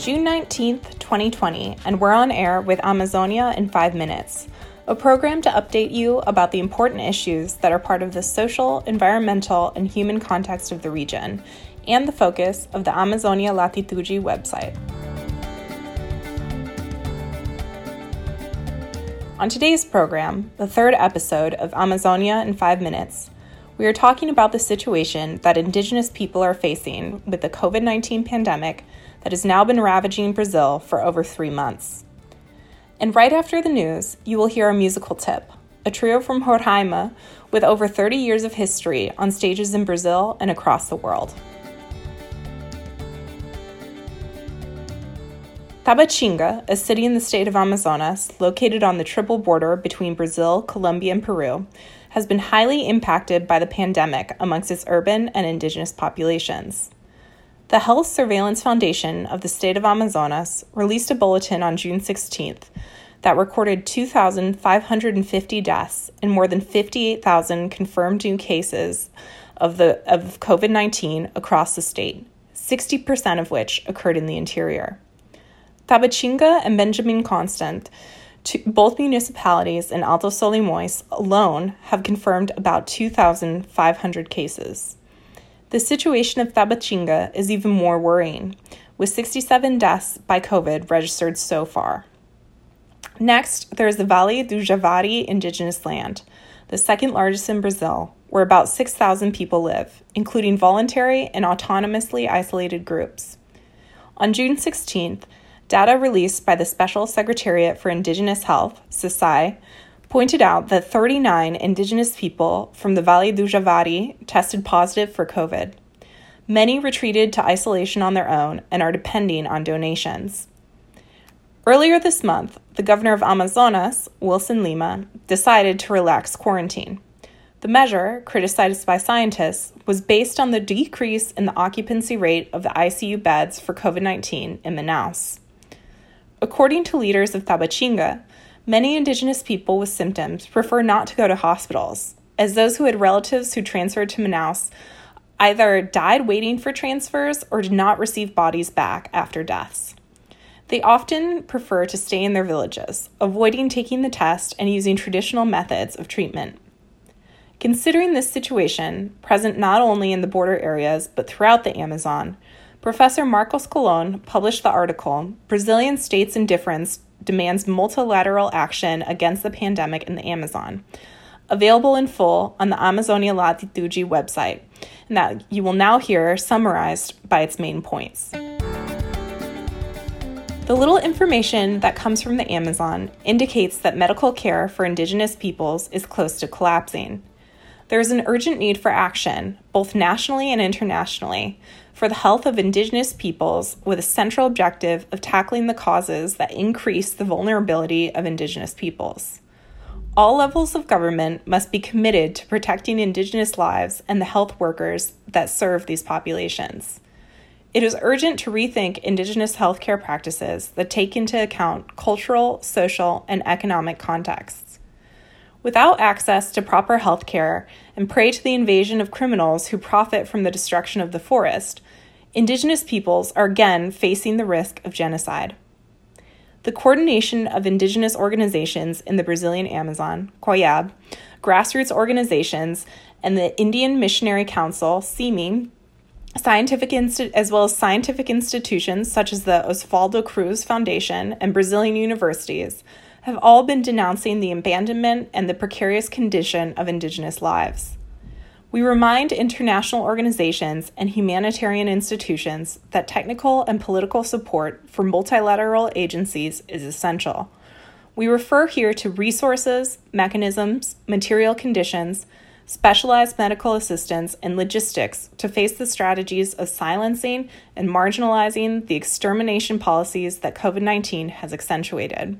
June 19th, 2020, and we're on air with Amazonia in 5 minutes, a program to update you about the important issues that are part of the social, environmental, and human context of the region, and the focus of the Amazonia Latitude website. On today's program, the third episode of Amazonia in 5 minutes, we are talking about the situation that Indigenous people are facing with the COVID 19 pandemic that has now been ravaging Brazil for over three months. And right after the news, you will hear a musical tip a trio from Roraima with over 30 years of history on stages in Brazil and across the world. Tabatinga, a city in the state of Amazonas, located on the triple border between Brazil, Colombia, and Peru, has been highly impacted by the pandemic amongst its urban and indigenous populations. The Health Surveillance Foundation of the state of Amazonas released a bulletin on June 16th that recorded 2,550 deaths and more than 58,000 confirmed new cases of, the, of COVID 19 across the state, 60% of which occurred in the interior. Tabatinga and Benjamin Constant both municipalities in Alto Solimões alone have confirmed about 2,500 cases. The situation of Tabatinga is even more worrying, with 67 deaths by COVID registered so far. Next, there is the Vale do Javari indigenous land, the second largest in Brazil, where about 6,000 people live, including voluntary and autonomously isolated groups. On June 16th, Data released by the Special Secretariat for Indigenous Health, SESAI, pointed out that 39 Indigenous people from the Vale do Javari tested positive for COVID. Many retreated to isolation on their own and are depending on donations. Earlier this month, the governor of Amazonas, Wilson Lima, decided to relax quarantine. The measure, criticized by scientists, was based on the decrease in the occupancy rate of the ICU beds for COVID 19 in Manaus. According to leaders of Tabatinga, many indigenous people with symptoms prefer not to go to hospitals, as those who had relatives who transferred to Manaus either died waiting for transfers or did not receive bodies back after deaths. They often prefer to stay in their villages, avoiding taking the test and using traditional methods of treatment. Considering this situation, present not only in the border areas but throughout the Amazon, Professor Marcos Colon published the article Brazilian States Indifference Demands Multilateral Action Against the Pandemic in the Amazon, available in full on the Amazonia Latitude website, and that you will now hear summarized by its main points. The little information that comes from the Amazon indicates that medical care for Indigenous peoples is close to collapsing. There is an urgent need for action, both nationally and internationally, for the health of Indigenous peoples with a central objective of tackling the causes that increase the vulnerability of Indigenous peoples. All levels of government must be committed to protecting Indigenous lives and the health workers that serve these populations. It is urgent to rethink Indigenous healthcare practices that take into account cultural, social, and economic contexts. Without access to proper health care and prey to the invasion of criminals who profit from the destruction of the forest, Indigenous peoples are again facing the risk of genocide. The coordination of Indigenous organizations in the Brazilian Amazon, COIAB, grassroots organizations, and the Indian Missionary Council, CIMI, scientific insti- as well as scientific institutions such as the Oswaldo Cruz Foundation and Brazilian universities have all been denouncing the abandonment and the precarious condition of Indigenous lives. We remind international organizations and humanitarian institutions that technical and political support for multilateral agencies is essential. We refer here to resources, mechanisms, material conditions, specialized medical assistance, and logistics to face the strategies of silencing and marginalizing the extermination policies that COVID 19 has accentuated.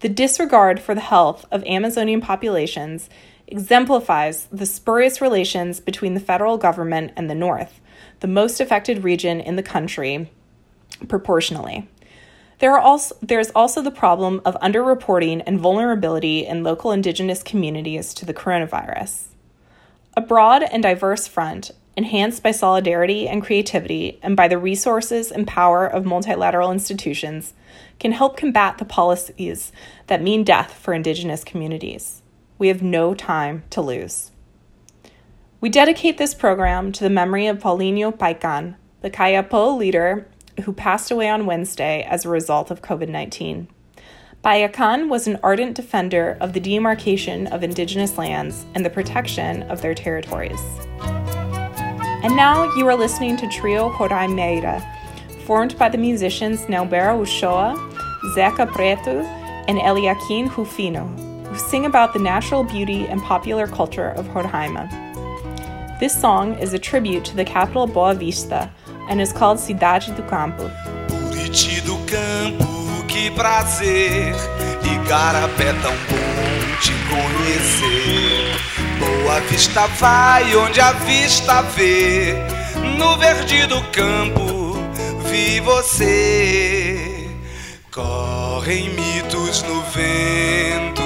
The disregard for the health of Amazonian populations exemplifies the spurious relations between the federal government and the North, the most affected region in the country proportionally. There, are also, there is also the problem of underreporting and vulnerability in local indigenous communities to the coronavirus. A broad and diverse front, enhanced by solidarity and creativity and by the resources and power of multilateral institutions, can help combat the policies that mean death for Indigenous communities. We have no time to lose. We dedicate this program to the memory of Paulinho Paiakan, the Kayapo leader who passed away on Wednesday as a result of COVID 19. Paiakan was an ardent defender of the demarcation of indigenous lands and the protection of their territories. And now you are listening to Trio Roraima, formed by the musicians Neuber Uchoa, Zeca Preto, and Eliakim Rufino, who sing about the natural beauty and popular culture of Roraima. This song is a tribute to the capital Boa Vista and is called Cidade do Campo. Buriti do campo, que prazer! Igarapé tão bom um te conhecer. Boa Vista vai onde a vista vê. No verde do campo vi você. Correm mitos no vento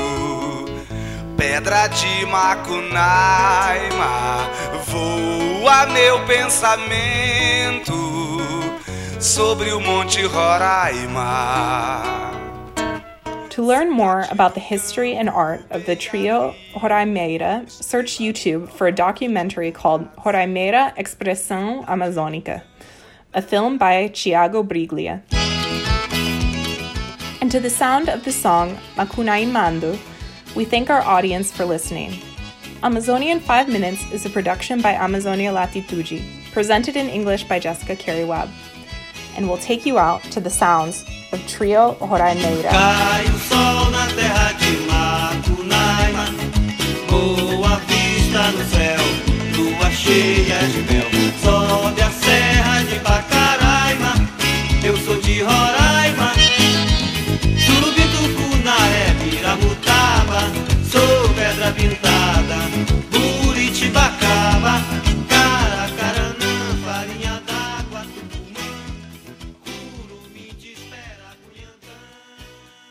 pedra de Macunaima voa meu pensamento sobre o Monte Roraima. To learn more about the history and art of the trio Roraimeira, search YouTube for a documentary called Roraimeira Expressão Amazônica, a film by Tiago Briglia. And to the sound of the song Macunaimando, we thank our audience for listening. Amazonia in 5 Minutes is a production by Amazonia Latitude, presented in English by Jessica Carey Webb, and we'll take you out to the sounds of Trio Roraima. Cai sol na terra de